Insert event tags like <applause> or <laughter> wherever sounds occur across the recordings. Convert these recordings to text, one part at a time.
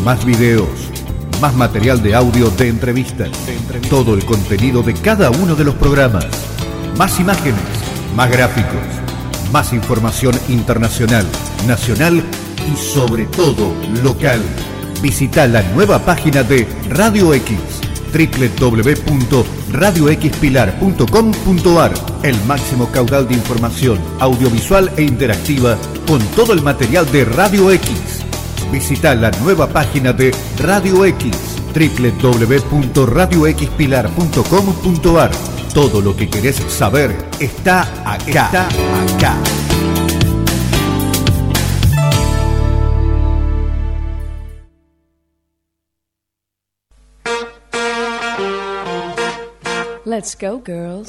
más videos, más material de audio de entrevistas, todo el contenido de cada uno de los programas, más imágenes, más gráficos, más información internacional, nacional y sobre todo local. Visita la nueva página de Radio X www.radioxpilar.com.ar El máximo caudal de información audiovisual e interactiva con todo el material de Radio X. Visita la nueva página de Radio X www.radioxpilar.com.ar Todo lo que querés saber está acá. Está acá. Let's go, girls.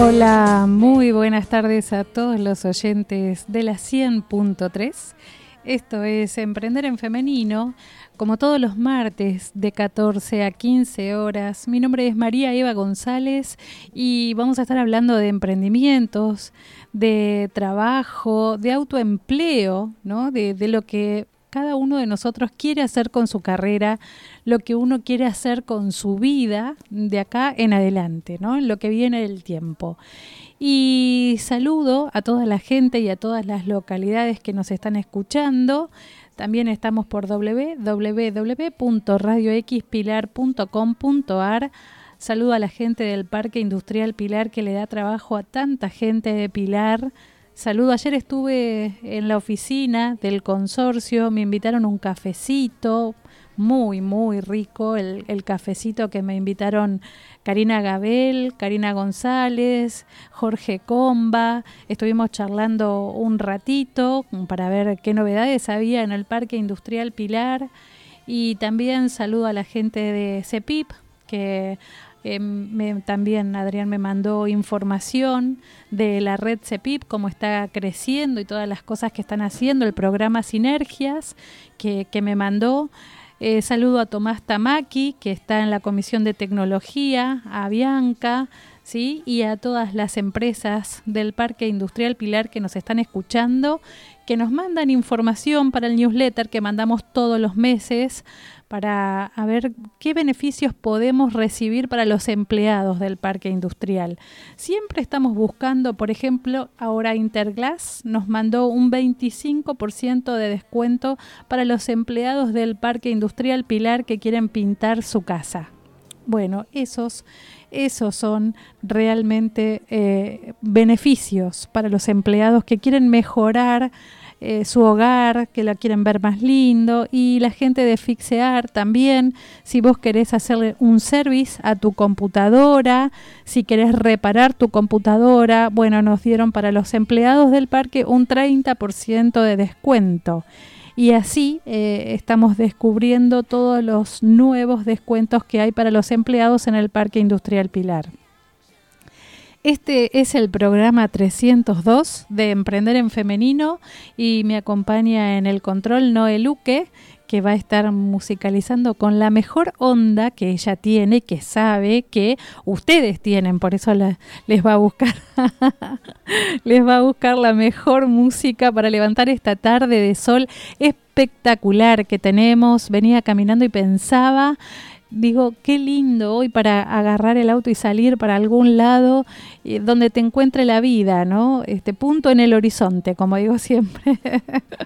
Hola, muy buenas tardes a todos los oyentes de la 100.3. Esto es Emprender en Femenino, como todos los martes de 14 a 15 horas. Mi nombre es María Eva González y vamos a estar hablando de emprendimientos, de trabajo, de autoempleo, ¿no? de, de lo que cada uno de nosotros quiere hacer con su carrera, lo que uno quiere hacer con su vida de acá en adelante, ¿no? En lo que viene del tiempo. Y saludo a toda la gente y a todas las localidades que nos están escuchando. También estamos por www.radioxpilar.com.ar. Saludo a la gente del Parque Industrial Pilar que le da trabajo a tanta gente de Pilar Saludo, ayer estuve en la oficina del consorcio, me invitaron un cafecito, muy, muy rico, el, el, cafecito que me invitaron Karina Gabel, Karina González, Jorge Comba, estuvimos charlando un ratito para ver qué novedades había en el Parque Industrial Pilar. Y también saludo a la gente de CEPIP que me, también Adrián me mandó información de la red CEPIP, cómo está creciendo y todas las cosas que están haciendo, el programa Sinergias que, que me mandó. Eh, saludo a Tomás Tamaki, que está en la Comisión de Tecnología, a Bianca, ¿sí? y a todas las empresas del Parque Industrial Pilar que nos están escuchando, que nos mandan información para el newsletter que mandamos todos los meses para ver qué beneficios podemos recibir para los empleados del parque industrial. Siempre estamos buscando, por ejemplo, ahora Interglass nos mandó un 25% de descuento para los empleados del parque industrial Pilar que quieren pintar su casa. Bueno, esos, esos son realmente eh, beneficios para los empleados que quieren mejorar eh, su hogar, que la quieren ver más lindo, y la gente de Fixear también, si vos querés hacerle un service a tu computadora, si querés reparar tu computadora, bueno, nos dieron para los empleados del parque un 30% de descuento. Y así eh, estamos descubriendo todos los nuevos descuentos que hay para los empleados en el Parque Industrial Pilar. Este es el programa 302 de Emprender en Femenino y me acompaña en el control Noé Luque, que va a estar musicalizando con la mejor onda que ella tiene, que sabe que ustedes tienen, por eso les va a buscar <laughs> les va a buscar la mejor música para levantar esta tarde de sol espectacular que tenemos. Venía caminando y pensaba digo, qué lindo hoy para agarrar el auto y salir para algún lado eh, donde te encuentre la vida, ¿no? Este punto en el horizonte, como digo siempre.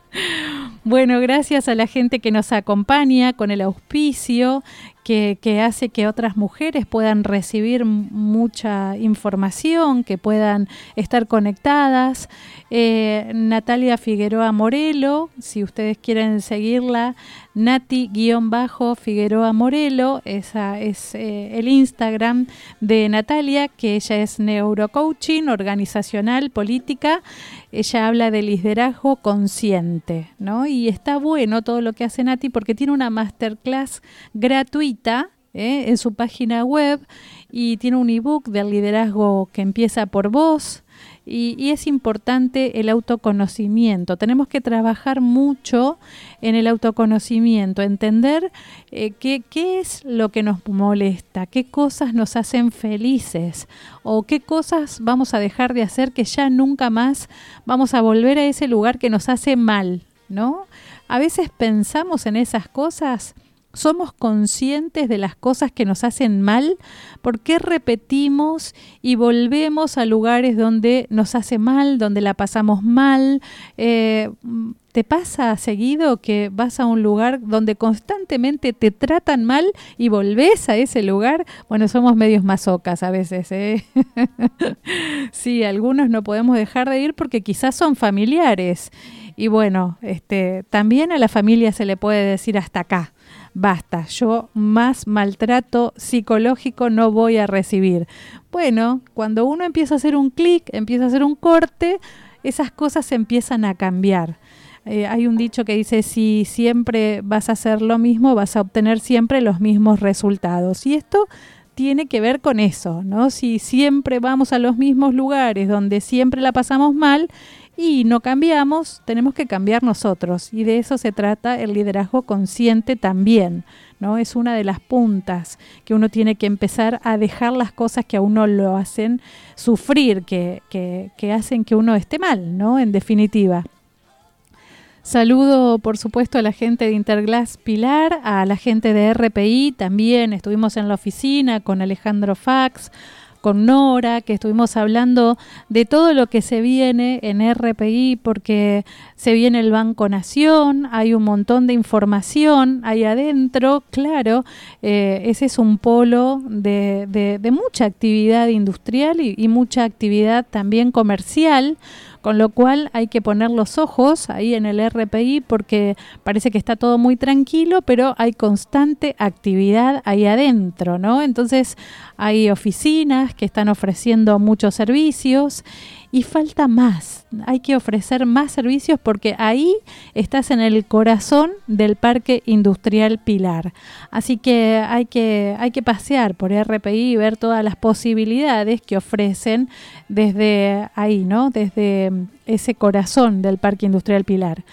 <laughs> bueno, gracias a la gente que nos acompaña con el auspicio, que, que, hace que otras mujeres puedan recibir mucha información, que puedan estar conectadas. Eh, Natalia Figueroa Morelo, si ustedes quieren seguirla, Nati-Figueroa Morelo, esa es eh, el Instagram de Natalia, que ella es neurocoaching organizacional, política. Ella habla de liderazgo consciente, ¿no? Y está bueno todo lo que hace Nati porque tiene una masterclass gratuita ¿eh? en su página web y tiene un ebook del liderazgo que empieza por vos. Y, es importante el autoconocimiento. Tenemos que trabajar mucho en el autoconocimiento, entender eh, qué, qué es lo que nos molesta, qué cosas nos hacen felices o qué cosas vamos a dejar de hacer que ya nunca más vamos a volver a ese lugar que nos hace mal, ¿no? A veces pensamos en esas cosas somos conscientes de las cosas que nos hacen mal, ¿por qué repetimos y volvemos a lugares donde nos hace mal, donde la pasamos mal? Eh, ¿Te pasa seguido que vas a un lugar donde constantemente te tratan mal y volvés a ese lugar? Bueno, somos medios masocas a veces, ¿eh? <laughs> sí, algunos no podemos dejar de ir porque quizás son familiares. Y bueno, este, también a la familia se le puede decir hasta acá basta, yo más maltrato psicológico no voy a recibir. Bueno, cuando uno empieza a hacer un clic, empieza a hacer un corte, esas cosas empiezan a cambiar. Eh, hay un dicho que dice, si siempre vas a hacer lo mismo, vas a obtener siempre los mismos resultados. Y esto tiene que ver con eso, ¿no? Si siempre vamos a los mismos lugares donde siempre la pasamos mal, y no cambiamos, tenemos que cambiar nosotros. Y de eso se trata el liderazgo consciente también. ¿no? Es una de las puntas que uno tiene que empezar a dejar las cosas que a uno lo hacen sufrir, que, que, hacen que uno esté mal, ¿no? En definitiva. Saludo, por supuesto, a la gente de Interglass Pilar, a la gente de RPI también. Estuvimos en la oficina con Alejandro Fax, con Nora, que estuvimos hablando de todo lo que se viene en RPI, porque se viene el Banco Nación, hay un montón de información ahí adentro, claro, eh, ese es un polo de, de, mucha actividad industrial y mucha actividad también comercial con lo cual hay que poner los ojos ahí en el RPI porque parece que está todo muy tranquilo, pero hay constante actividad ahí adentro, ¿no? Entonces hay oficinas que están ofreciendo muchos servicios y falta más. Hay que ofrecer más servicios porque ahí estás en el corazón del Parque Industrial Pilar. Así que hay que, hay que pasear por RPI y ver todas las posibilidades que ofrecen desde ahí, ¿no? Desde ese corazón del Parque Industrial Pilar.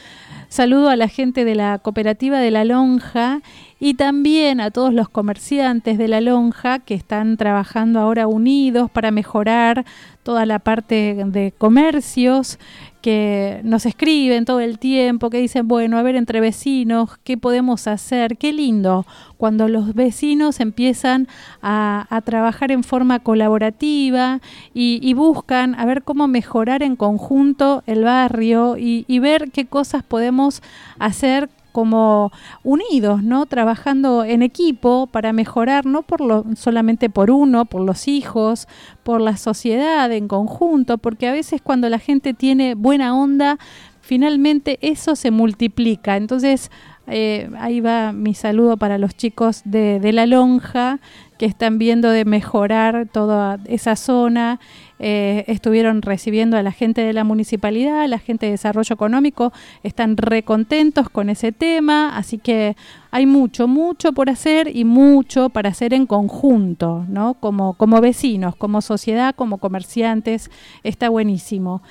Saludo a la gente de la cooperativa de la Lonja y también a todos los comerciantes de la lonja que están trabajando ahora unidos para mejorar toda la parte de comercios, que nos escriben todo el tiempo, que dicen, bueno, a ver, entre vecinos, ¿qué podemos hacer? Qué lindo cuando los vecinos empiezan a, trabajar en forma colaborativa y, buscan a ver cómo mejorar en conjunto el barrio y, y ver qué cosas podemos hacer como unidos, ¿no? Trabajando en equipo para mejorar, no por lo, solamente por uno, por los hijos, por la sociedad en conjunto, porque a veces cuando la gente tiene buena onda, finalmente eso se multiplica. Entonces, eh, ahí va mi saludo para los chicos de, de la lonja que están viendo de mejorar toda esa zona eh, estuvieron recibiendo a la gente de la municipalidad, la gente de desarrollo económico, están recontentos con ese tema, así que hay mucho, mucho por hacer y mucho para hacer en conjunto, ¿no? Como, como vecinos, como sociedad, como comerciantes, está buenísimo.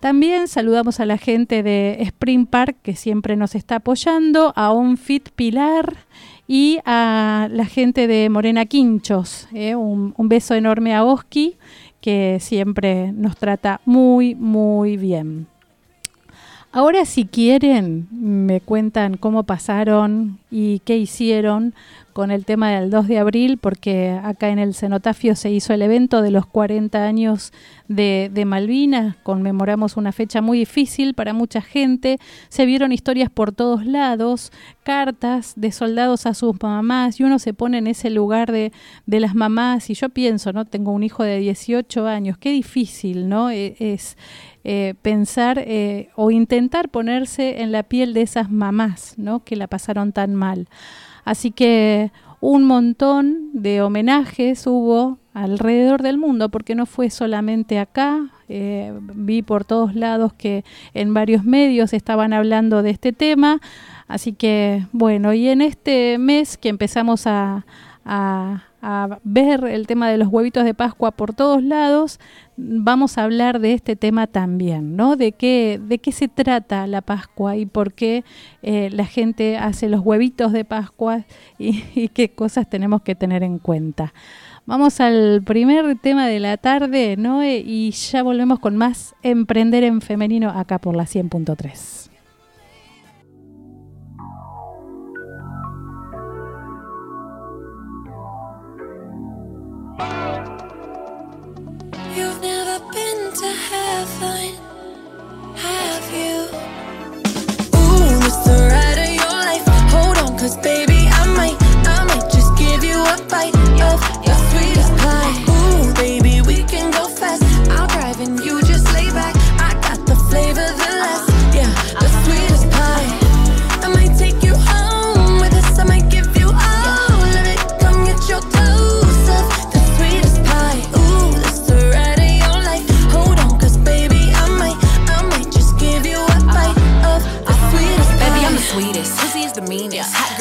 También saludamos a la gente de Spring Park que siempre nos está apoyando, a OnFit Pilar y a la gente de Morena Quinchos. ¿eh? Un, un, beso enorme a Oski que siempre nos trata muy, muy bien. Ahora si quieren, me cuentan cómo pasaron y qué hicieron con el tema del 2 de abril, porque acá en el cenotafio se hizo el evento de los 40 años de, de, Malvinas, conmemoramos una fecha muy difícil para mucha gente, se vieron historias por todos lados, cartas de soldados a sus mamás, y uno se pone en ese lugar de, de las mamás, y yo pienso, ¿no? Tengo un hijo de 18 años, qué difícil, ¿no? E, es... Eh, pensar eh, o intentar ponerse en la piel de esas mamás, ¿no? Que la pasaron tan mal. Así que un montón de homenajes hubo alrededor del mundo, porque no fue solamente acá, eh, vi por todos lados que en varios medios estaban hablando de este tema, así que bueno, y en este mes que empezamos a, a, ver el tema de los huevitos de Pascua por todos lados, vamos a hablar de este tema también, ¿no? De qué, de qué se trata la Pascua y por qué eh, la gente hace los huevitos de Pascua y, y qué cosas tenemos que tener en cuenta. Vamos al primer tema de la tarde, ¿no? Y ya volvemos con más Emprender en Femenino acá por la 100.3. You've never been to heaven, have you? Ooh, it's the ride of your life. Hold on, cause baby, I might, I might just give you a bite of your sweetest pie. Ooh, baby,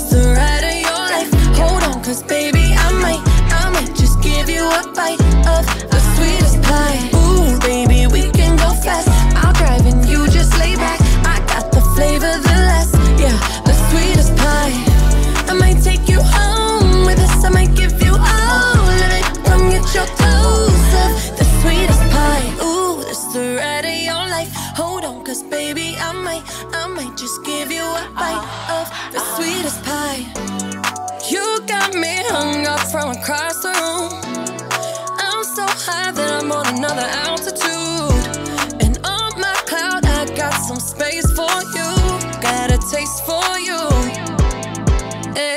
Ooh, the ride of your life. Hold on, cause baby, I might, I might just give you a bite of the sweetest pie. Ooh, baby, we can go fast. I'll drive and you just lay back. I got the flavor, the last, yeah, the sweetest pie. I might take you home with us. I might give you me hung up from across the room. I'm so high that I'm on another altitude. And on my cloud, I got some space for you. Got a taste for.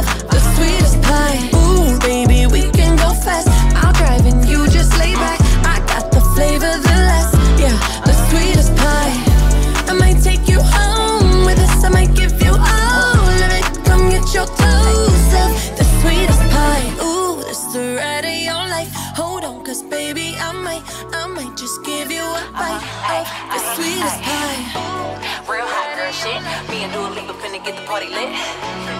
of the sweetest pie. Ooh, baby, we can go fast. I'll drive and you just lay back. I got the flavor, the last, yeah, the sweetest pie. I might take you home with us. I might give you all of it. Come get your dose of the sweetest pie. Ooh, this the ride of your life. Hold on, cause baby, I might, I might just give you a bite of the sweetest pie. Real hot girl shit. Me and Dua Lipa finna get the party lit.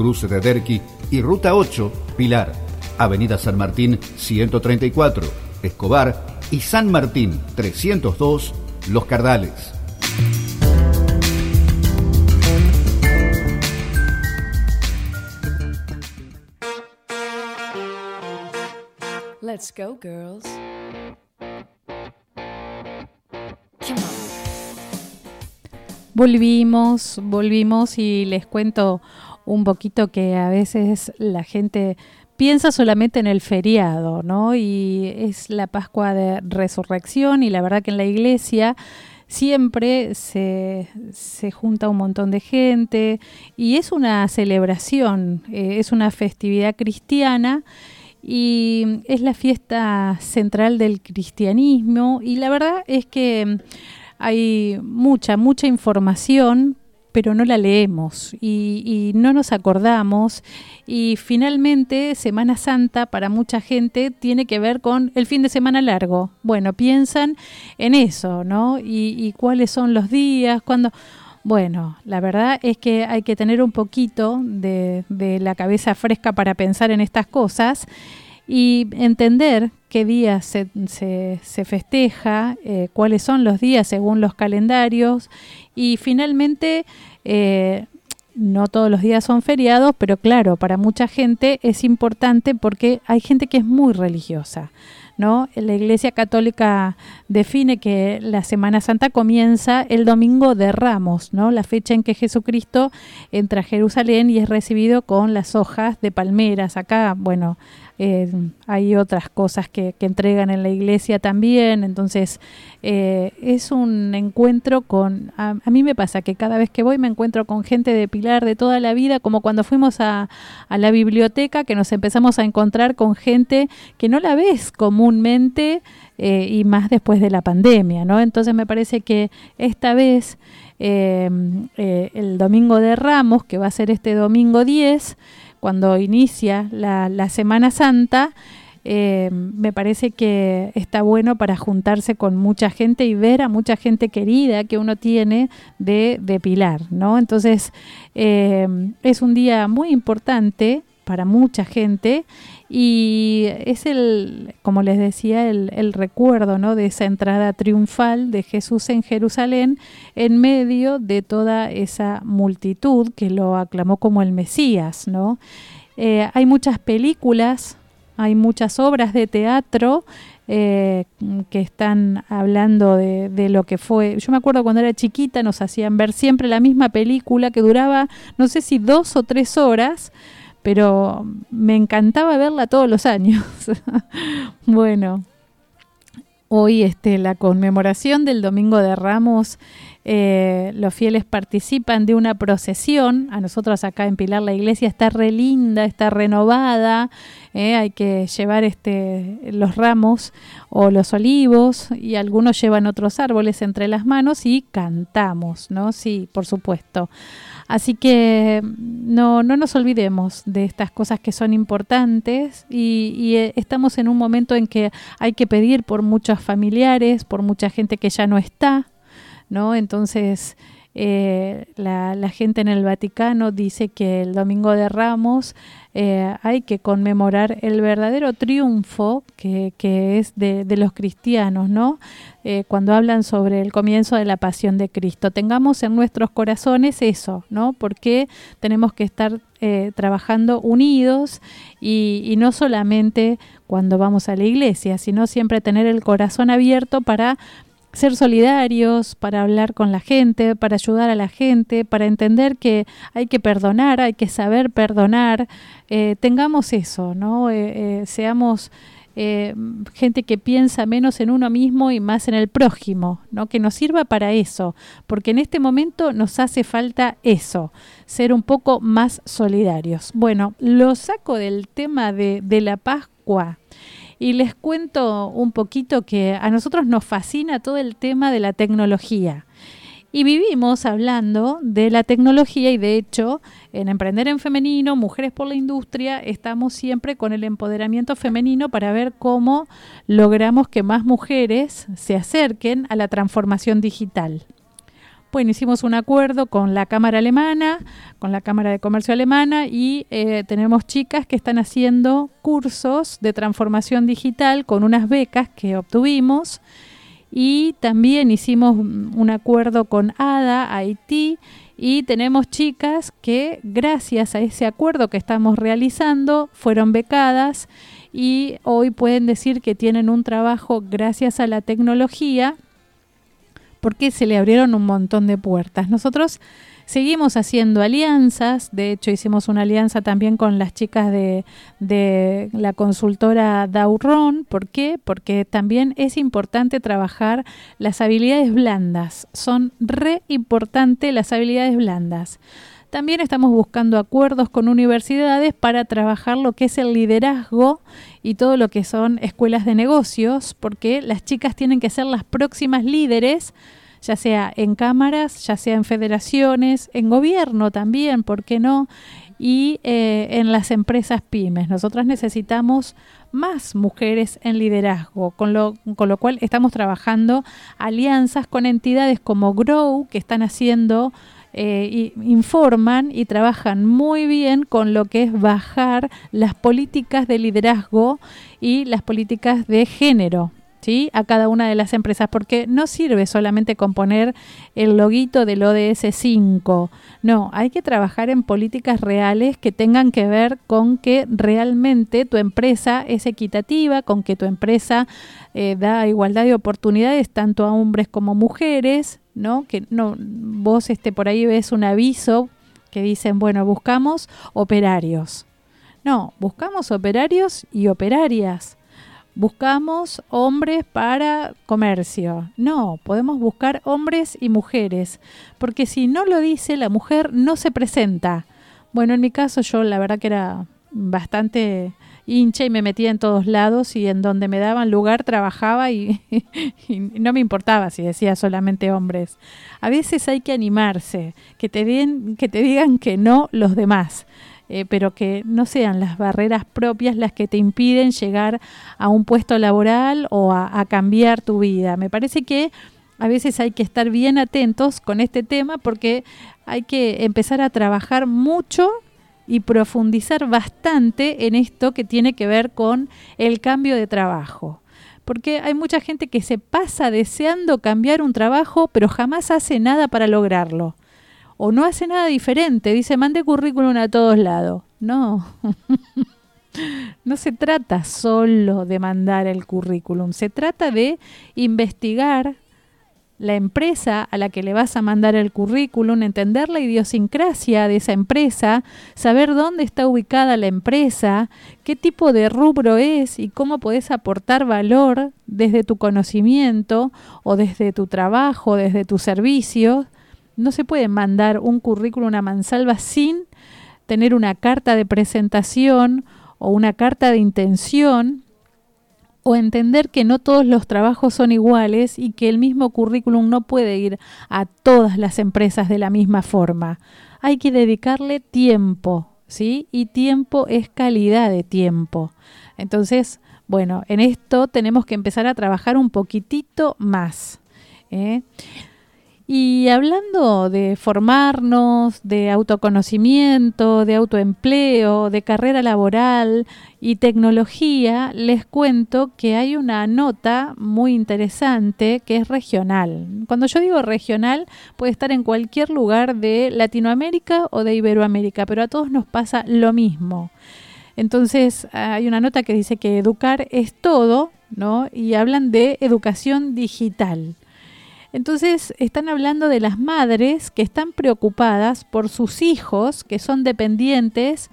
Cruce de Derqui y Ruta 8, Pilar, Avenida San Martín 134, Escobar y San Martín 302, Los Cardales. Let's go, girls. Come on. Volvimos, volvimos y les cuento un poquito que a veces la gente piensa solamente en el feriado, ¿no? Y es la Pascua de Resurrección y la verdad que en la iglesia siempre se, se junta un montón de gente y es una celebración, eh, es una festividad cristiana y es la fiesta central del cristianismo y la verdad es que hay mucha, mucha información, pero no la leemos y, y, no nos acordamos. Y finalmente, Semana Santa para mucha gente tiene que ver con el fin de semana largo. Bueno, piensan en eso, ¿no? Y, cuáles son los días, cuándo... Bueno, la verdad es que hay que tener un poquito de, de la cabeza fresca para pensar en estas cosas y entender qué días se, se, se festeja, eh, cuáles son los días según los calendarios y finalmente eh, no todos los días son feriados, pero claro, para mucha gente es importante porque hay gente que es muy religiosa. ¿No? La Iglesia Católica define que la Semana Santa comienza el domingo de Ramos, ¿no? La fecha en que Jesucristo entra a Jerusalén y es recibido con las hojas de palmeras. Acá, bueno, eh, hay otras cosas que, entregan en la iglesia también, entonces eh, es un encuentro con, a, a, mí me pasa que cada vez que voy me encuentro con gente de Pilar de toda la vida, como cuando fuimos a, la biblioteca, que nos empezamos a encontrar con gente que no la ves comúnmente eh, y más después de la pandemia, ¿no? Entonces me parece que esta vez... El domingo de Ramos, que va a ser este domingo 10, cuando inicia la, Semana Santa, eh, me parece que está bueno para juntarse con mucha gente y ver a mucha gente querida que uno tiene de, de Pilar, ¿no? Entonces, eh, es un día muy importante para mucha gente y es el, como les decía, el, el, recuerdo ¿no? de esa entrada triunfal de Jesús en Jerusalén en medio de toda esa multitud que lo aclamó como el Mesías. ¿no? Eh, hay muchas películas, hay muchas obras de teatro eh, que están hablando de, de, lo que fue. Yo me acuerdo cuando era chiquita nos hacían ver siempre la misma película que duraba, no sé si dos o tres horas, pero me encantaba verla todos los años. <laughs> bueno, hoy este, la conmemoración del Domingo de Ramos, eh, los fieles participan de una procesión. A nosotros acá en Pilar la iglesia está re linda, está renovada. Eh, hay que llevar este, los ramos o los olivos y algunos llevan otros árboles entre las manos y cantamos, ¿no? Sí, por supuesto. Así que no, no nos olvidemos de estas cosas que son importantes y, y, estamos en un momento en que hay que pedir por muchos familiares, por mucha gente que ya no está, ¿no? Entonces, eh, la, la, gente en el Vaticano dice que el Domingo de Ramos eh, hay que conmemorar el verdadero triunfo que, es de, los cristianos, ¿no? Eh, cuando hablan sobre el comienzo de la pasión de Cristo. Tengamos en nuestros corazones eso, ¿no? Porque tenemos que estar eh, trabajando unidos y no solamente cuando vamos a la iglesia, sino siempre tener el corazón abierto para ser solidarios, para hablar con la gente, para ayudar a la gente, para entender que hay que perdonar, hay que saber perdonar, eh, tengamos eso, ¿no? Eh, eh, seamos gente que piensa menos en uno mismo y más en el prójimo, ¿no? Que nos sirva para eso, porque en este momento nos hace falta eso, ser un poco más solidarios. Bueno, lo saco del tema de, de la Pascua y les cuento un poquito que a nosotros nos fascina todo el tema de la tecnología. Y vivimos hablando de la tecnología y de hecho en Emprender en Femenino, Mujeres por la Industria, estamos siempre con el empoderamiento femenino para ver cómo logramos que más mujeres se acerquen a la transformación digital. Bueno, hicimos un acuerdo con la Cámara Alemana, con la Cámara de Comercio Alemana y eh, tenemos chicas que están haciendo cursos de transformación digital con unas becas que obtuvimos. Y también hicimos un acuerdo con ADA, Haití, y tenemos chicas que gracias a ese acuerdo que estamos realizando fueron becadas y hoy pueden decir que tienen un trabajo gracias a la tecnología porque se le abrieron un montón de puertas. Nosotros seguimos haciendo alianzas, de hecho hicimos una alianza también con las chicas de, de la consultora Dauron, ¿por qué? Porque también es importante trabajar las habilidades blandas, son re importantes las habilidades blandas También estamos buscando acuerdos con universidades para trabajar lo que es el liderazgo y todo lo que son escuelas de negocios, porque las chicas tienen que ser las próximas líderes ya sea en cámaras, ya sea en federaciones, en gobierno también, ¿por qué no? Y eh, en las empresas pymes. Nosotras necesitamos más mujeres en liderazgo, con lo, con lo cual estamos trabajando alianzas con entidades como Grow, que están haciendo eh, y informan y trabajan muy bien con lo que es bajar las políticas de liderazgo y las políticas de género. ¿Sí? a cada una de las empresas, porque no sirve solamente con poner el loguito del ODS 5. No, hay que trabajar en políticas reales que tengan que ver con que realmente tu empresa es equitativa, con que tu empresa eh, da igualdad de oportunidades tanto a hombres como mujeres, ¿no? Que no vos este por ahí ves un aviso que dicen, bueno, buscamos operarios. No, buscamos operarios y operarias buscamos hombres para comercio. No, podemos buscar hombres y mujeres, porque si no lo dice la mujer no se presenta. Bueno, en mi caso yo la verdad que era bastante hincha y me metía en todos lados y en donde me daban lugar trabajaba y, <laughs> y, no me importaba si decía solamente hombres. A veces hay que animarse, que te, den, que te digan que no los demás. Eh, pero que no sean las barreras propias las que te impiden llegar a un puesto laboral o a, cambiar tu vida. Me parece que a veces hay que estar bien atentos con este tema porque hay que empezar a trabajar mucho y profundizar bastante en esto que tiene que ver con el cambio de trabajo. Porque hay mucha gente que se pasa deseando cambiar un trabajo, pero jamás hace nada para lograrlo o no hace nada diferente, dice, mande currículum a todos lados. No, <laughs> no se trata solo de mandar el currículum, se trata de investigar la empresa a la que le vas a mandar el currículum, entender la idiosincrasia de esa empresa, saber dónde está ubicada la empresa, qué tipo de rubro es y cómo puedes aportar valor desde tu conocimiento o desde tu trabajo, desde tus servicios no se puede mandar un currículum a mansalva sin tener una carta de presentación o una carta de intención o entender que no todos los trabajos son iguales y que el mismo currículum no puede ir a todas las empresas de la misma forma. Hay que dedicarle tiempo, ¿sí? Y tiempo es calidad de tiempo. Entonces, bueno, en esto tenemos que empezar a trabajar un poquitito más. ¿eh? Y hablando de formarnos, de autoconocimiento, de autoempleo, de carrera laboral y tecnología, les cuento que hay una nota muy interesante que es regional. Cuando yo digo regional, puede estar en cualquier lugar de Latinoamérica o de Iberoamérica, pero a todos nos pasa lo mismo. Entonces hay una nota que dice que educar es todo, ¿no? Y hablan de educación digital. Entonces están hablando de las madres que están preocupadas por sus hijos que son dependientes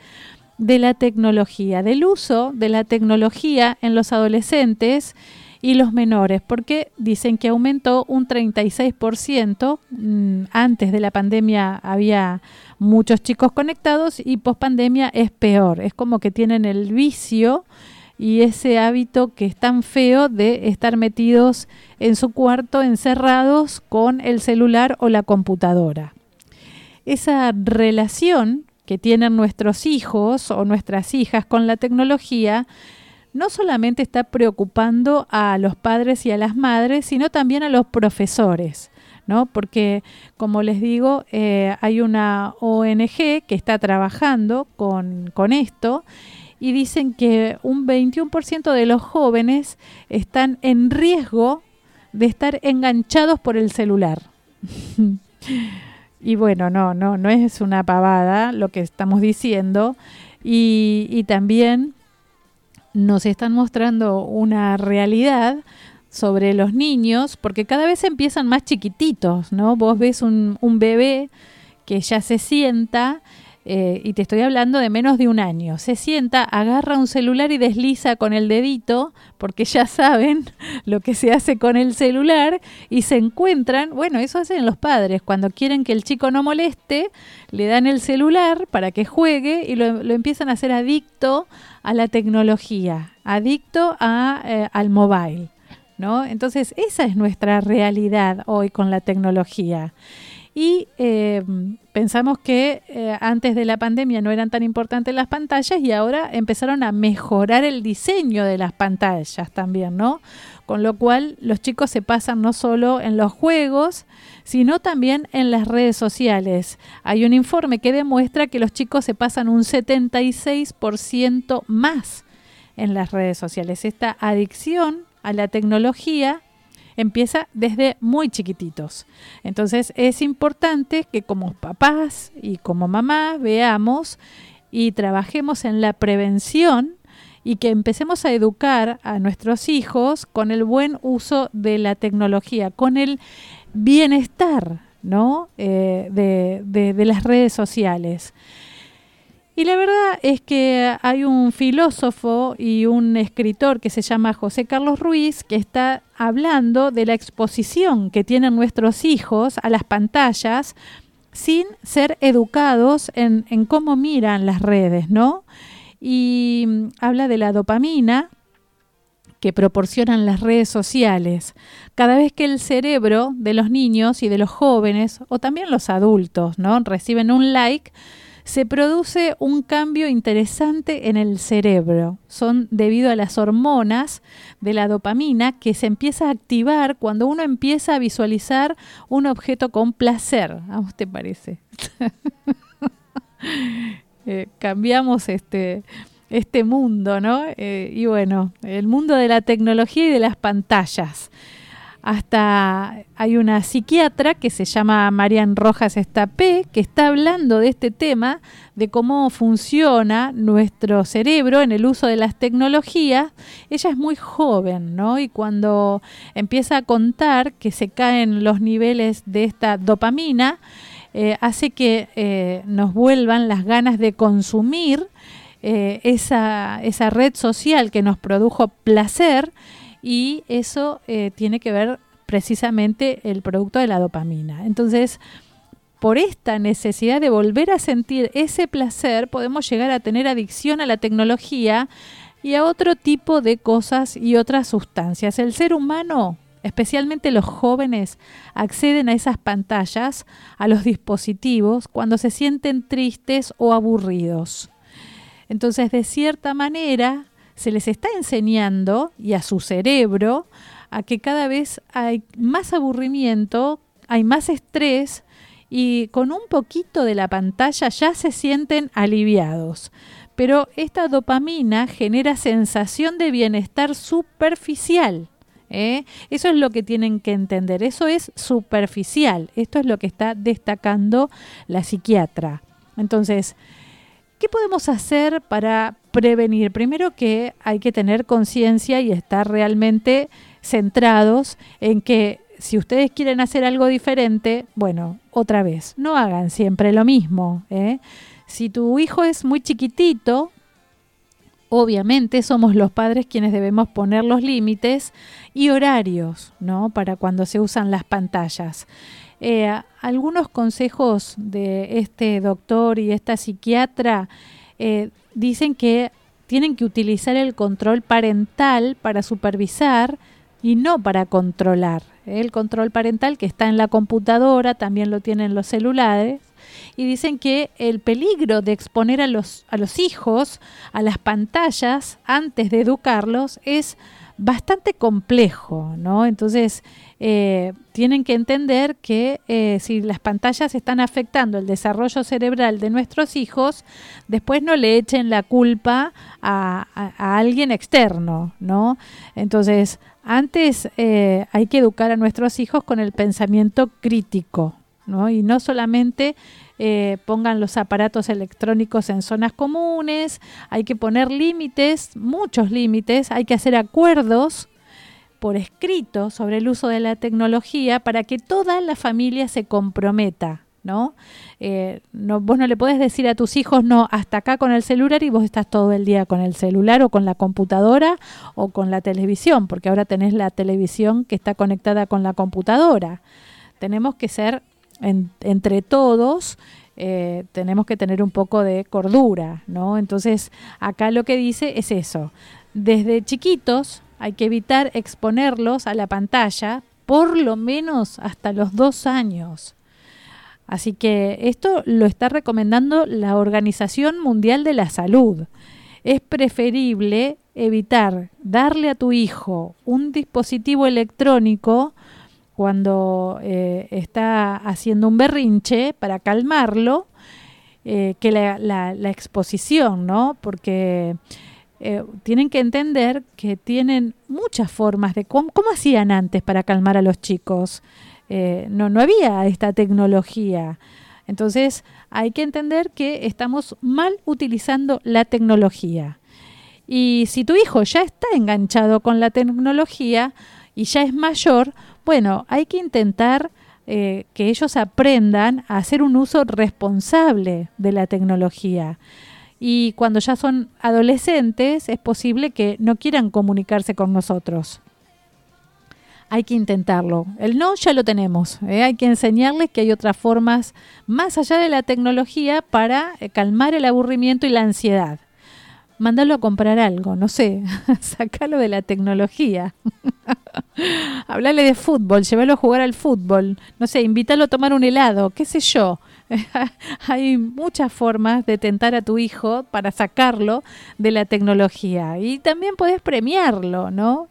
de la tecnología, del uso de la tecnología en los adolescentes y los menores, porque dicen que aumentó un 36%. Mm, antes de la pandemia había muchos chicos conectados y post pandemia es peor. Es como que tienen el vicio y ese hábito que es tan feo de estar metidos en su cuarto encerrados con el celular o la computadora. Esa relación que tienen nuestros hijos o nuestras hijas con la tecnología no solamente está preocupando a los padres y a las madres, sino también a los profesores. ¿no? Porque, como les digo, eh, hay una ONG que está trabajando con, con esto y dicen que un 21% de los jóvenes están en riesgo de estar enganchados por el celular. <laughs> y bueno, no, no, no es una pavada lo que estamos diciendo. Y, también nos están mostrando una realidad sobre los niños, porque cada vez empiezan más chiquititos, ¿no? Vos ves un, un bebé que ya se sienta eh, y te estoy hablando de menos de un año, se sienta, agarra un celular y desliza con el dedito, porque ya saben <laughs> lo que se hace con el celular, y se encuentran, bueno, eso hacen los padres, cuando quieren que el chico no moleste, le dan el celular para que juegue y lo, empiezan a hacer adicto a la tecnología, adicto a, eh, al mobile. ¿No? Entonces, esa es nuestra realidad hoy con la tecnología. Y eh, pensamos que eh, antes de la pandemia no eran tan importantes las pantallas y ahora empezaron a mejorar el diseño de las pantallas también, ¿no? Con lo cual los chicos se pasan no solo en los juegos, sino también en las redes sociales. Hay un informe que demuestra que los chicos se pasan un 76% más en las redes sociales. Esta adicción a la tecnología empieza desde muy chiquititos. Entonces es importante que como papás y como mamás veamos y trabajemos en la prevención y que empecemos a educar a nuestros hijos con el buen uso de la tecnología, con el bienestar ¿no? Eh, de las redes sociales. Y la verdad es que hay un filósofo y un escritor que se llama José Carlos Ruiz que está hablando de la exposición que tienen nuestros hijos a las pantallas sin ser educados en, cómo miran las redes, ¿no? Y mm, habla de la dopamina que proporcionan las redes sociales. Cada vez que el cerebro de los niños y de los jóvenes, o también los adultos, ¿no? reciben un like, se produce un cambio interesante en el cerebro. Son debido a las hormonas de la dopamina que se empieza a activar cuando uno empieza a visualizar un objeto con placer. ¿A usted parece? <laughs> eh, cambiamos este, este mundo, ¿no? Eh, y bueno, el mundo de la tecnología y de las pantallas hasta hay una psiquiatra que se llama Marian Rojas Estapé, que está hablando de este tema, de cómo funciona nuestro cerebro en el uso de las tecnologías. Ella es muy joven, ¿no? Y cuando empieza a contar que se caen los niveles de esta dopamina, eh, hace que eh, nos vuelvan las ganas de consumir eh, esa, esa red social que nos produjo placer y eso eh, tiene que ver precisamente el producto de la dopamina. Entonces, por esta necesidad de volver a sentir ese placer, podemos llegar a tener adicción a la tecnología y a otro tipo de cosas y otras sustancias. El ser humano, especialmente los jóvenes, acceden a esas pantallas, a los dispositivos, cuando se sienten tristes o aburridos. Entonces, de cierta manera, se les está enseñando y a su cerebro a que cada vez hay más aburrimiento, hay más estrés y con un poquito de la pantalla ya se sienten aliviados. Pero esta dopamina genera sensación de bienestar superficial. ¿eh? Eso es lo que tienen que entender. Eso es superficial. Esto es lo que está destacando la psiquiatra. Entonces, ¿qué podemos hacer para prevenir? Primero que hay que tener conciencia y estar realmente centrados en que si ustedes quieren hacer algo diferente, bueno, otra vez, no hagan siempre lo mismo. ¿eh? Si tu hijo es muy chiquitito, obviamente somos los padres quienes debemos poner los límites y horarios, ¿no? Para cuando se usan las pantallas. Eh, algunos consejos de este doctor y esta psiquiatra eh, dicen que tienen que utilizar el control parental para supervisar y no para controlar. El control parental que está en la computadora también lo tienen los celulares y dicen que el peligro de exponer a los, a los hijos a las pantallas antes de educarlos es bastante complejo, ¿no? Entonces, eh, tienen que entender que eh, si las pantallas están afectando el desarrollo cerebral de nuestros hijos, después no le echen la culpa a, alguien externo, ¿no? Entonces, antes eh, hay que educar a nuestros hijos con el pensamiento crítico, ¿no? Y no solamente eh, pongan los aparatos electrónicos en zonas comunes, hay que poner límites, muchos límites, hay que hacer acuerdos por escrito sobre el uso de la tecnología para que toda la familia se comprometa, ¿no? Eh, no, vos no le podés decir a tus hijos, no, hasta acá con el celular y vos estás todo el día con el celular o con la computadora o con la televisión, porque ahora tenés la televisión que está conectada con la computadora. Tenemos que ser en- entre todos, eh, tenemos que tener un poco de cordura, ¿no? Entonces, acá lo que dice es eso. Desde chiquitos hay que evitar exponerlos a la pantalla por lo menos hasta los dos años. Así que esto lo está recomendando la Organización Mundial de la Salud. Es preferible evitar darle a tu hijo un dispositivo electrónico cuando eh, está haciendo un berrinche para calmarlo eh, que la, exposición, ¿no? Porque eh, tienen que entender que tienen muchas formas de cómo, cómo hacían antes para calmar a los chicos. No, no había esta tecnología. Entonces hay que entender que estamos mal utilizando la tecnología. Y si tu hijo ya está enganchado con la tecnología y ya es mayor, bueno, hay que intentar eh, que ellos aprendan a hacer un uso responsable de la tecnología. Y cuando ya son adolescentes es posible que no quieran comunicarse con nosotros. Hay que intentarlo. El no ya lo tenemos. ¿eh? Hay que enseñarles que hay otras formas más allá de la tecnología para eh, calmar el aburrimiento y la ansiedad. Mándalo a comprar algo, no sé, <laughs> sacalo de la tecnología. <laughs> Hablale de fútbol, llévalo a jugar al fútbol, no sé, invítalo a tomar un helado, qué sé yo. <laughs> Hay muchas formas de tentar a tu hijo para sacarlo de la tecnología y también podés premiarlo, ¿no?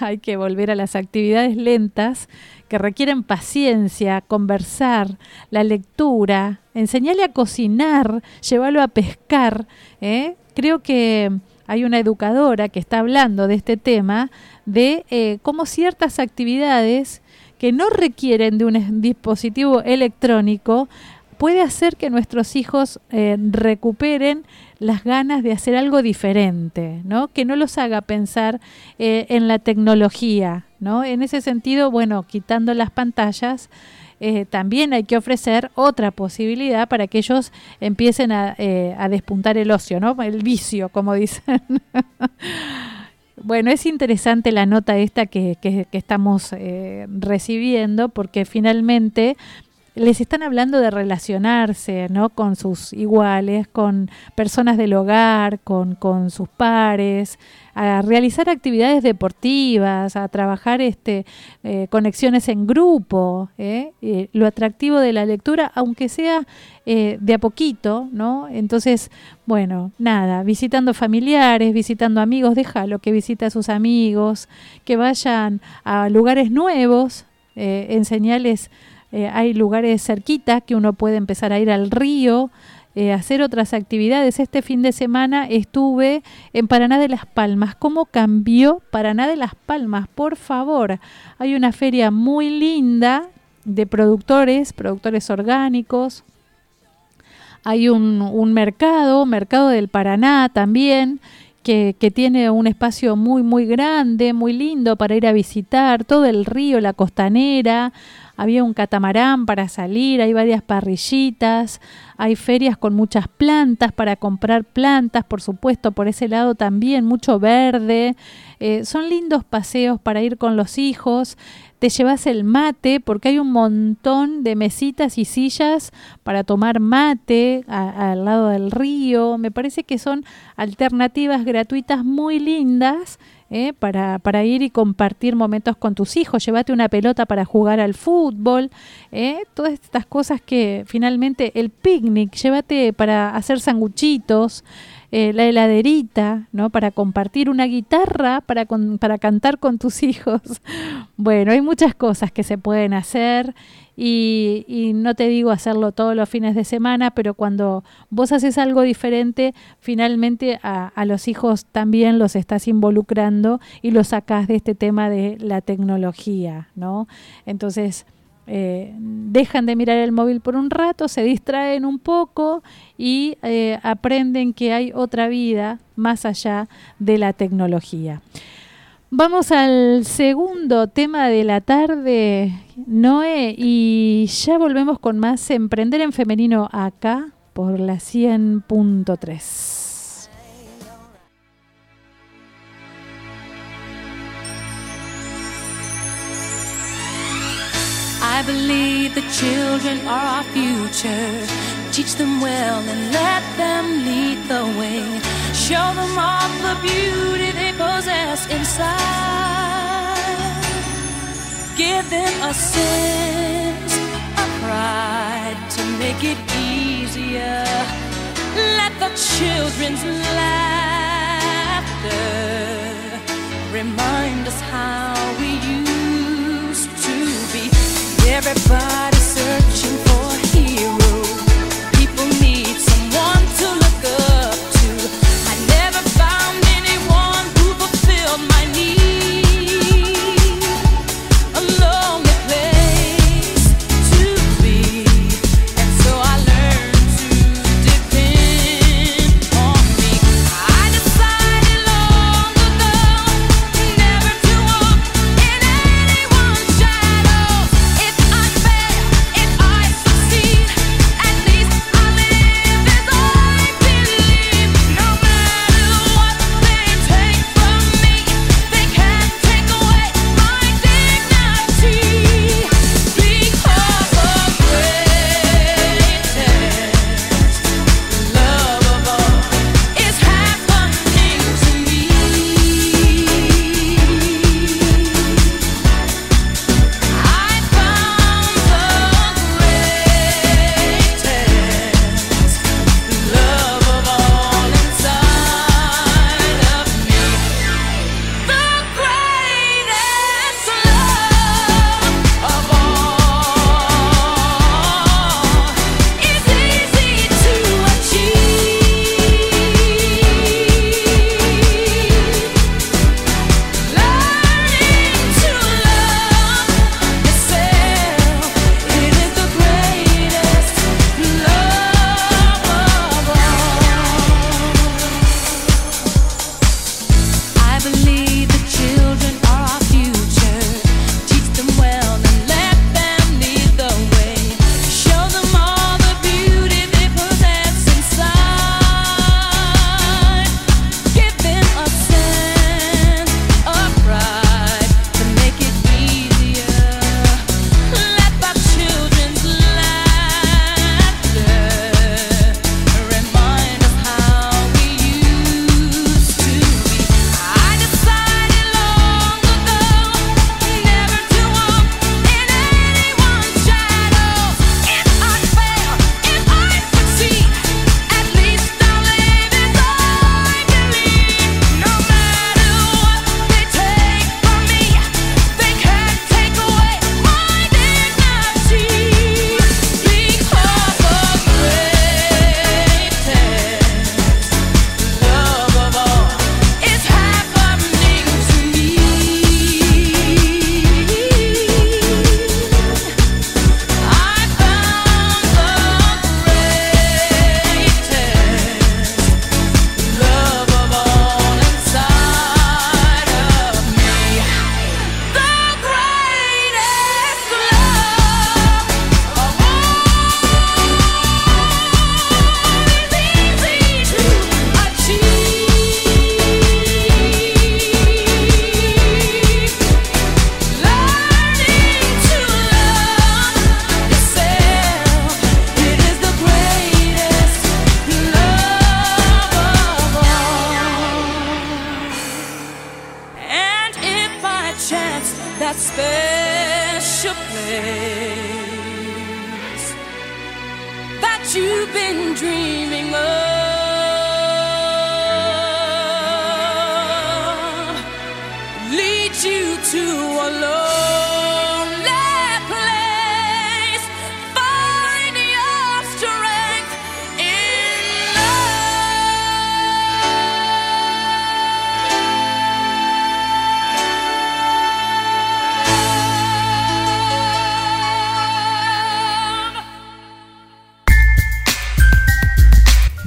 Hay que volver a las actividades lentas que requieren paciencia, conversar, la lectura, enseñarle a cocinar, llevarlo a pescar. ¿eh? Creo que hay una educadora que está hablando de este tema, de eh, cómo ciertas actividades que no requieren de un dispositivo electrónico puede hacer que nuestros hijos eh, recuperen las ganas de hacer algo diferente, ¿no? Que no los haga pensar eh, en la tecnología, ¿no? En ese sentido, bueno, quitando las pantallas, eh, también hay que ofrecer otra posibilidad para que ellos empiecen a, eh, a despuntar el ocio, ¿no? El vicio, como dicen. <laughs> Bueno, es interesante la nota esta que, que- estamos eh, recibiendo porque finalmente les están hablando de relacionarse ¿no? con sus iguales, con personas del hogar, con, con sus pares, a realizar actividades deportivas, a trabajar este, eh, conexiones en grupo. ¿eh? Eh, lo atractivo de la lectura, aunque sea de a poquito, ¿no? Entonces, bueno, nada, visitando familiares, visitando amigos, déjalo que visite a sus amigos, que vayan a lugares nuevos, enseñarles eh, hay lugares cerquita que uno puede empezar a ir al río, eh, hacer otras actividades. Este fin de semana estuve en Paraná de las Palmas. ¿Cómo cambió Paraná de las Palmas? Por favor, hay una feria muy linda de productores, productores orgánicos. Hay un, un mercado, Mercado del Paraná también, que, que tiene un espacio muy, muy grande, muy lindo para ir a visitar, todo el río, la costanera, había un catamarán para salir, hay varias parrillitas, hay ferias con muchas plantas para comprar plantas, por supuesto, por ese lado también, mucho verde. Eh, son lindos paseos para ir con los hijos. Te llevas el mate porque hay un montón de mesitas y sillas para tomar mate al lado del río. Me parece que son alternativas gratuitas muy lindas ¿eh? para, para ir y compartir momentos con tus hijos. Llévate una pelota para jugar al fútbol. ¿eh? Todas estas cosas que finalmente el picnic, llévate para hacer sanguchitos. Eh, la heladerita, ¿no? Para compartir una guitarra, para, con- para cantar con tus <laughs> hijos. Bueno, hay muchas cosas que se pueden hacer y, y no te digo hacerlo todos los fines de semana, pero cuando vos haces algo diferente, finalmente a, a los hijos también los estás involucrando y los sacás de este tema de la tecnología, ¿no? Entonces, eh, dejan de mirar el móvil por un rato, se distraen un poco y eh, aprenden que hay otra vida más allá de la tecnología. Vamos al segundo tema de la tarde, Noé, y ya volvemos con más Emprender en Femenino acá por la 100.3. I believe the children are our future. Teach them well and let them lead the way. Show them all the beauty they possess inside. Give them a sense of pride to make it easier. Let the children's laughter remind us how we everybody's searching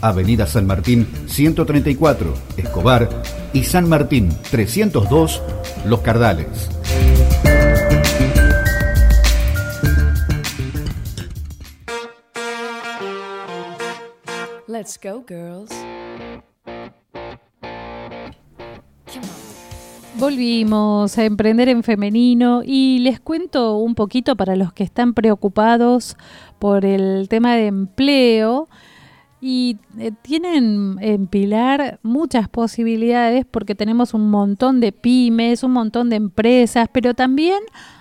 Avenida San Martín 134, Escobar y San Martín 302, Los Cardales. Let's go, girls. Volvimos a emprender en femenino y les cuento un poquito para los que están preocupados por el tema de empleo y eh, tienen en Pilar muchas posibilidades porque tenemos un montón de pymes, un montón de empresas, pero también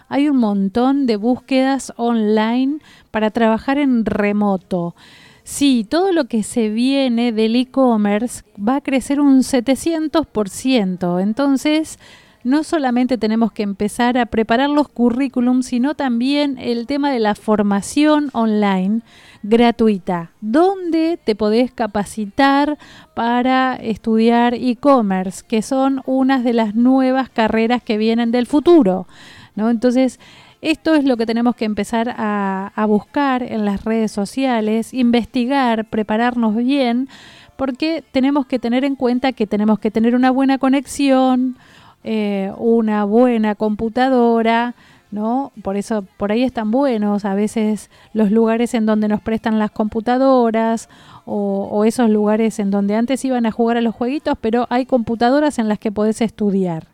hay un montón de búsquedas online para trabajar en remoto. Sí, todo lo que se viene del e-commerce va a crecer un 700%. Entonces, no solamente tenemos que empezar a preparar los currículums, sino también el tema de la formación online gratuita, donde te podés capacitar para estudiar e-commerce, que son unas de las nuevas carreras que vienen del futuro. ¿no? Entonces, esto es lo que tenemos que empezar a, a, buscar en las redes sociales, investigar, prepararnos bien, porque tenemos que tener en cuenta que tenemos que tener una buena conexión, eh, una buena computadora, ¿no? Por eso, por ahí están buenos a veces los lugares en donde nos prestan las computadoras o, o esos lugares en donde antes iban a jugar a los jueguitos, pero hay computadoras en las que podés estudiar.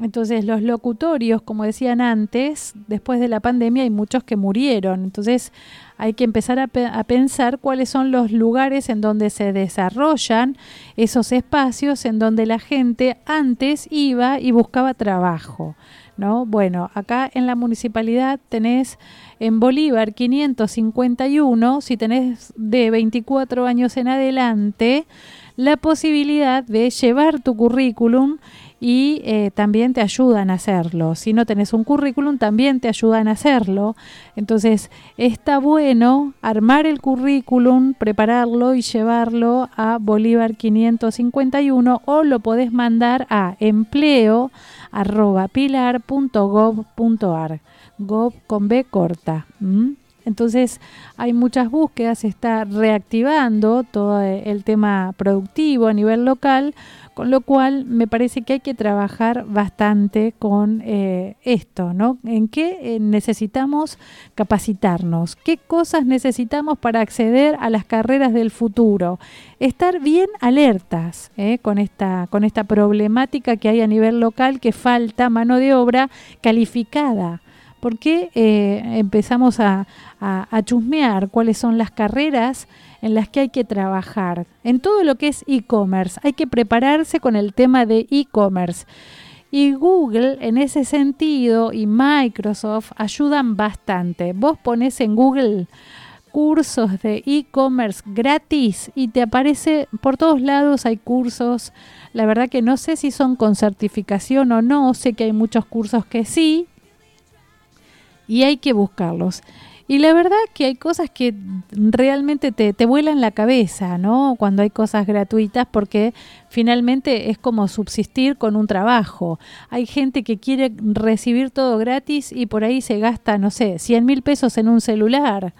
Entonces los locutorios, como decían antes, después de la pandemia hay muchos que murieron. Entonces hay que empezar a, pe a, pensar cuáles son los lugares en donde se desarrollan esos espacios en donde la gente antes iba y buscaba trabajo. ¿no? Bueno, acá en la municipalidad tenés en Bolívar 551, si tenés de 24 años en adelante, la posibilidad de llevar tu currículum y eh, también te ayudan a hacerlo. Si no tenés un currículum, también te ayudan a hacerlo. Entonces, está bueno armar el currículum, prepararlo y llevarlo a Bolívar 551 o lo podés mandar a empleo arroba pilar.gov.ar gov con B corta. Entonces hay muchas búsquedas, se está reactivando todo el tema productivo a nivel local, con lo cual me parece que hay que trabajar bastante con eh, esto, ¿no? En qué eh, necesitamos capacitarnos, qué cosas necesitamos para acceder a las carreras del futuro, estar bien alertas ¿eh? con, esta, con esta problemática que hay a nivel local que falta mano de obra calificada. ¿Por qué eh, empezamos a, a, a, chusmear cuáles son las carreras en las que hay que trabajar? En todo lo que es e-commerce, hay que prepararse con el tema de e-commerce. Y Google en ese sentido y Microsoft ayudan bastante. Vos pones en Google cursos de e-commerce gratis y te aparece por todos lados hay cursos. La verdad que no sé si son con certificación o no, sé que hay muchos cursos que sí, y hay que buscarlos. Y la verdad que hay cosas que realmente te, te, vuelan la cabeza, ¿no? Cuando hay cosas gratuitas, porque finalmente es como subsistir con un trabajo. Hay gente que quiere recibir todo gratis y por ahí se gasta, no sé, 100 mil pesos en un celular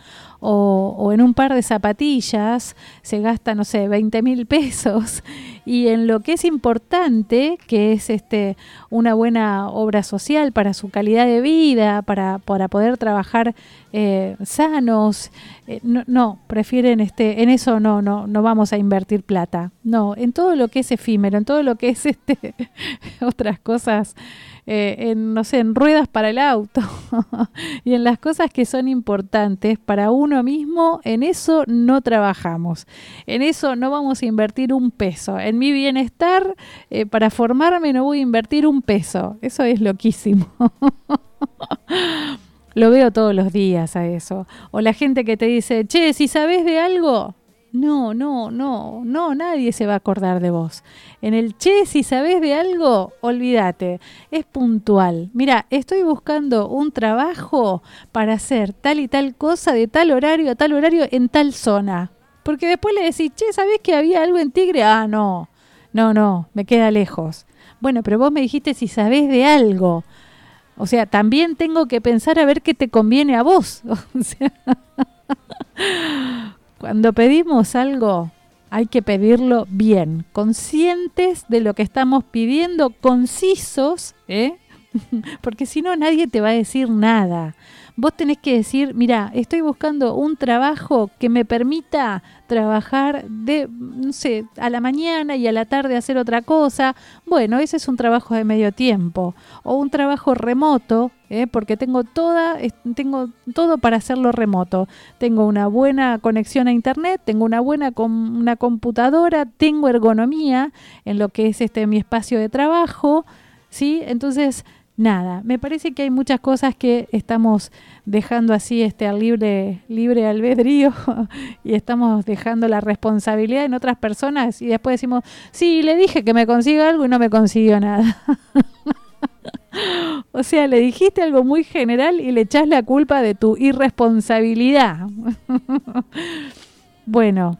o, en un par de zapatillas se gasta, no sé, 20 mil pesos. Y en lo que es importante, que es este una buena obra social para su calidad de vida, para, para poder trabajar eh, sanos, eh, no, no, prefieren este, en eso no, no, no vamos a invertir plata. No, en todo lo que efímero, en todo lo que es este <laughs> otras cosas eh, en, no sé, en ruedas para el auto <laughs> y en las cosas que son importantes para uno mismo, en eso no trabajamos. En eso no vamos a invertir un peso. En mi bienestar, eh, para formarme, no voy a invertir un peso. Eso es loquísimo. <laughs> Lo veo todos los días a eso. O la gente que te dice, che, si sabes de algo, No, no, no, no, nadie se va a acordar de vos. En el che, si sabés de algo, olvídate, es puntual. Mira, estoy buscando un trabajo para hacer tal y tal cosa de tal horario a tal horario en tal zona. Porque después le decís, che, ¿sabés que había algo en Tigre? Ah, no, no, no, me queda lejos. Bueno, pero vos me dijiste si sabés de algo. O sea, también tengo que pensar a ver qué te conviene a vos. <laughs> O sea, cuando pedimos algo, hay que pedirlo bien, conscientes de lo que estamos pidiendo, concisos, ¿eh? <laughs> porque si no nadie te va a decir nada. Vos tenés que decir, mira, estoy buscando un trabajo que me permita trabajar de, no sé, a la mañana y a la tarde hacer otra cosa. Bueno, ese es un trabajo de medio tiempo. O un trabajo remoto, ¿eh? porque tengo, toda, tengo todo para hacerlo remoto. Tengo una buena conexión a internet, tengo una buena com una computadora, tengo ergonomía en lo que es este mi espacio de trabajo. ¿sí? Entonces nada, me parece que hay muchas cosas que estamos dejando así este al libre, libre albedrío <laughs> y estamos dejando la responsabilidad en otras personas y después decimos, sí, le dije que me consiga algo y no me consiguió nada. <laughs> o sea, le dijiste algo muy general y le echás la culpa de tu irresponsabilidad. <laughs> bueno,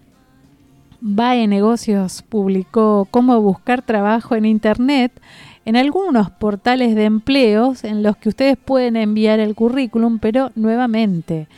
VAE Negocios publicó cómo buscar trabajo en Internet en algunos portales de empleos en los que ustedes pueden enviar el currículum, pero nuevamente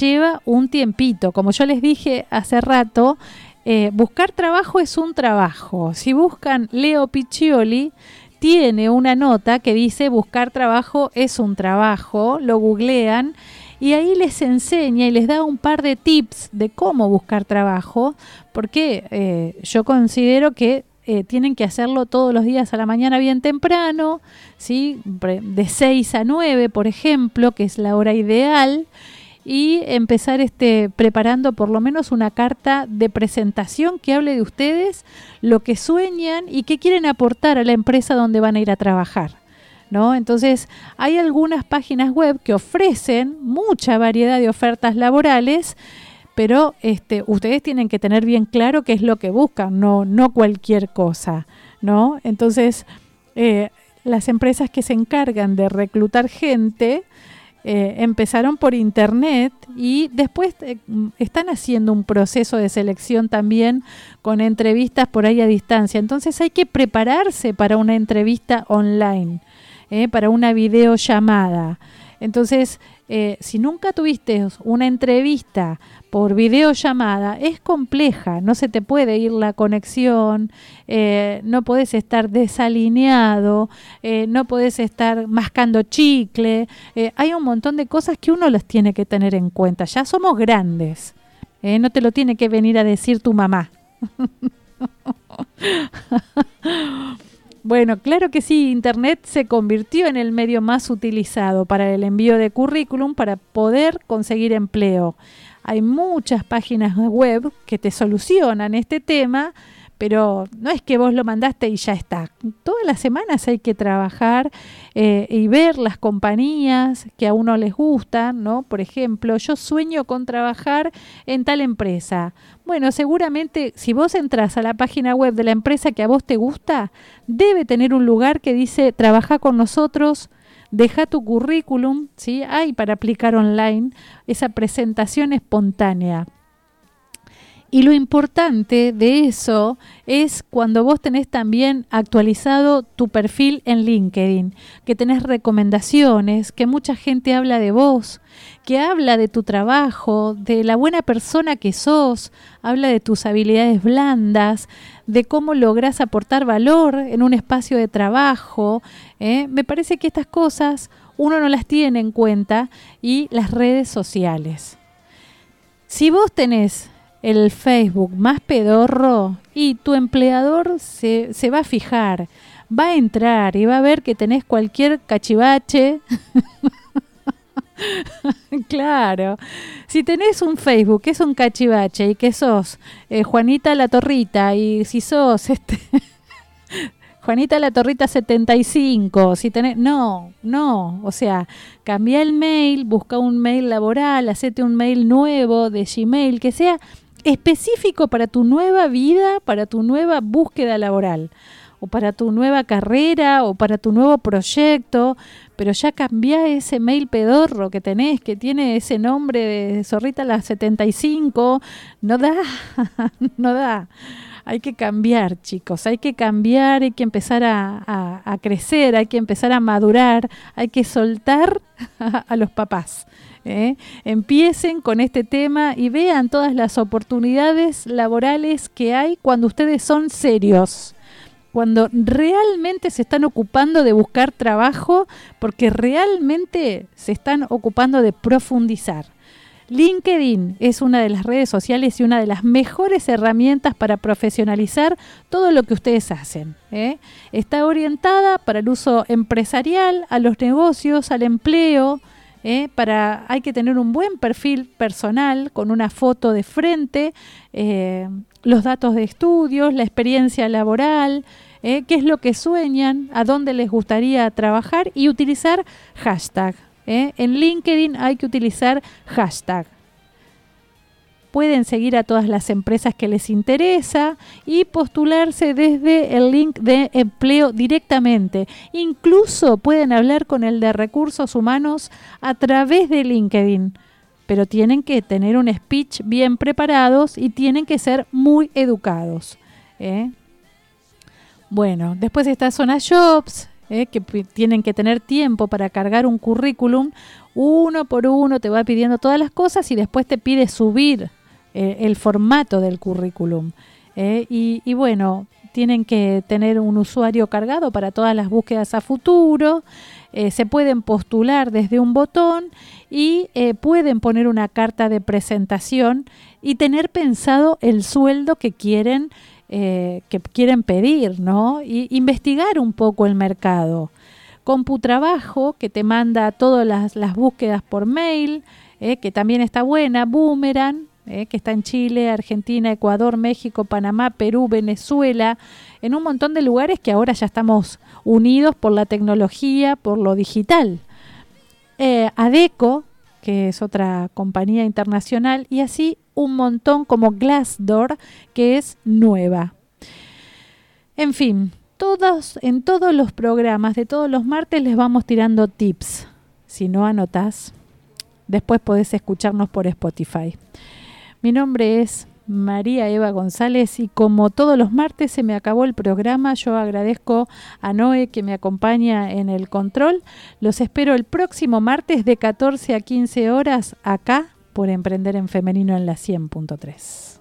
lleva un tiempito. Como yo les dije hace rato, eh, buscar trabajo es un trabajo. Si buscan Leo Piccioli, tiene una nota que dice buscar trabajo es un trabajo, lo googlean y ahí les enseña y les da un par de tips de cómo buscar trabajo, porque eh, yo considero que eh, tienen que hacerlo todos los días a la mañana bien temprano, ¿sí? de 6 a 9, por ejemplo, que es la hora ideal, y empezar este, preparando por lo menos una carta de presentación que hable de ustedes, lo que sueñan y qué quieren aportar a la empresa donde van a ir a trabajar. ¿No? Entonces, hay algunas páginas web que ofrecen mucha variedad de ofertas laborales pero este, ustedes tienen que tener bien claro qué es lo que buscan, no, no cualquier cosa, ¿no? Entonces, eh, las empresas que se encargan de reclutar gente eh, empezaron por internet y después eh, están haciendo un proceso de selección también con entrevistas por ahí a distancia. Entonces hay que prepararse para una entrevista online, para una videollamada. Entonces, si nunca tuviste una entrevista por videollamada es compleja, no se te puede ir la conexión, eh, no puedes estar desalineado, eh, no puedes estar mascando chicle, eh, hay un montón de cosas que uno las tiene que tener en cuenta, ya somos grandes, no te lo tiene que venir a decir tu mamá. <laughs> Bueno, claro que sí, Internet se convirtió en el medio más utilizado para el envío de currículum para poder conseguir empleo. Hay muchas páginas web que te solucionan este tema, pero no es que vos lo mandaste y ya está. Todas las semanas hay que trabajar eh, y ver las compañías que a uno les gustan, ¿no? Por ejemplo, yo sueño con trabajar en tal empresa. Bueno, seguramente si vos entras a la página web de la empresa que a vos te gusta, debe tener un lugar que dice trabaja con nosotros, deja tu currículum, ¿sí? Hay para aplicar online esa presentación espontánea. Y lo importante de eso es cuando vos tenés también actualizado tu perfil en LinkedIn, que tenés recomendaciones, que mucha gente habla de vos, que habla de tu trabajo, de la buena persona que sos, habla de tus habilidades blandas, de cómo lográs aportar valor en un espacio de trabajo. ¿eh? Me parece que estas cosas uno no las tiene en cuenta y las redes sociales. Si vos tenés el Facebook más pedorro y tu empleador se, se va a fijar, va a entrar y va a ver que tenés cualquier cachivache. <laughs> claro. Si tenés un Facebook que es un cachivache y que sos eh, Juanita la Torrita y si sos <laughs> este Juanita la Torrita 75, si tenés, no, no, o sea, cambia el mail, busca un mail laboral, hacete un mail nuevo de Gmail, que sea específico para tu nueva vida, para tu nueva búsqueda laboral o para tu nueva carrera o para tu nuevo proyecto, pero ya cambia ese mail pedorro que tenés, que tiene ese nombre de Zorrita la 75, no da, <laughs> no da. Hay que cambiar, chicos, hay que cambiar, hay que empezar a- a crecer, hay que empezar a madurar, hay que soltar <laughs> a los papás. ¿Eh? Empiecen con este tema y vean todas las oportunidades laborales que hay cuando ustedes son serios cuando realmente se están ocupando de buscar trabajo, porque realmente se están ocupando de profundizar. LinkedIn es una de las redes sociales y una de las mejores herramientas para profesionalizar todo lo que ustedes hacen. ¿eh? Está orientada para el uso empresarial, a los negocios, al empleo. ¿Eh? Para, hay que tener un buen perfil personal con una foto de frente, eh, los datos de estudios, la experiencia laboral, ¿eh? qué es lo que sueñan, a dónde les gustaría trabajar y utilizar hashtag. En LinkedIn hay que utilizar hashtag. Pueden seguir a todas las empresas que les interesa y postularse desde el link de empleo directamente. Incluso pueden hablar con el de recursos humanos a través de LinkedIn. Pero tienen que tener un speech bien preparados y tienen que ser muy educados. ¿eh? Bueno, después está Zona Jobs, ¿eh? que tienen que tener tiempo para cargar un currículum. Uno por uno te va pidiendo todas las cosas y después te pide subir eh, el formato del currículum. ¿eh? Y, y bueno, tienen que tener un usuario cargado para todas las búsquedas a futuro. eh, se pueden postular desde un botón y pueden poner una carta de presentación y tener pensado el sueldo que quieren que quieren pedir, ¿no? Y investigar un poco el mercado. Computrabajo, que te manda todas las, las búsquedas por mail, que también está buena. Boomerang, eh, que está en Chile, Argentina, Ecuador, México, Panamá, Perú, Venezuela, en un montón de lugares que ahora ya estamos unidos por la tecnología, por lo digital. Eh, Adeco, que es otra compañía internacional, y así un montón como Glassdoor, que es nueva. En fin, todos, en todos los programas de todos los martes les vamos tirando tips. Si no anotás, después podés escucharnos por Spotify. Mi nombre es María Eva González y como todos los martes se me acabó el programa, yo agradezco a Noé que me acompaña en el control. Los espero el próximo martes de 14 a 15 horas acá por Emprender en Femenino en la 100.3.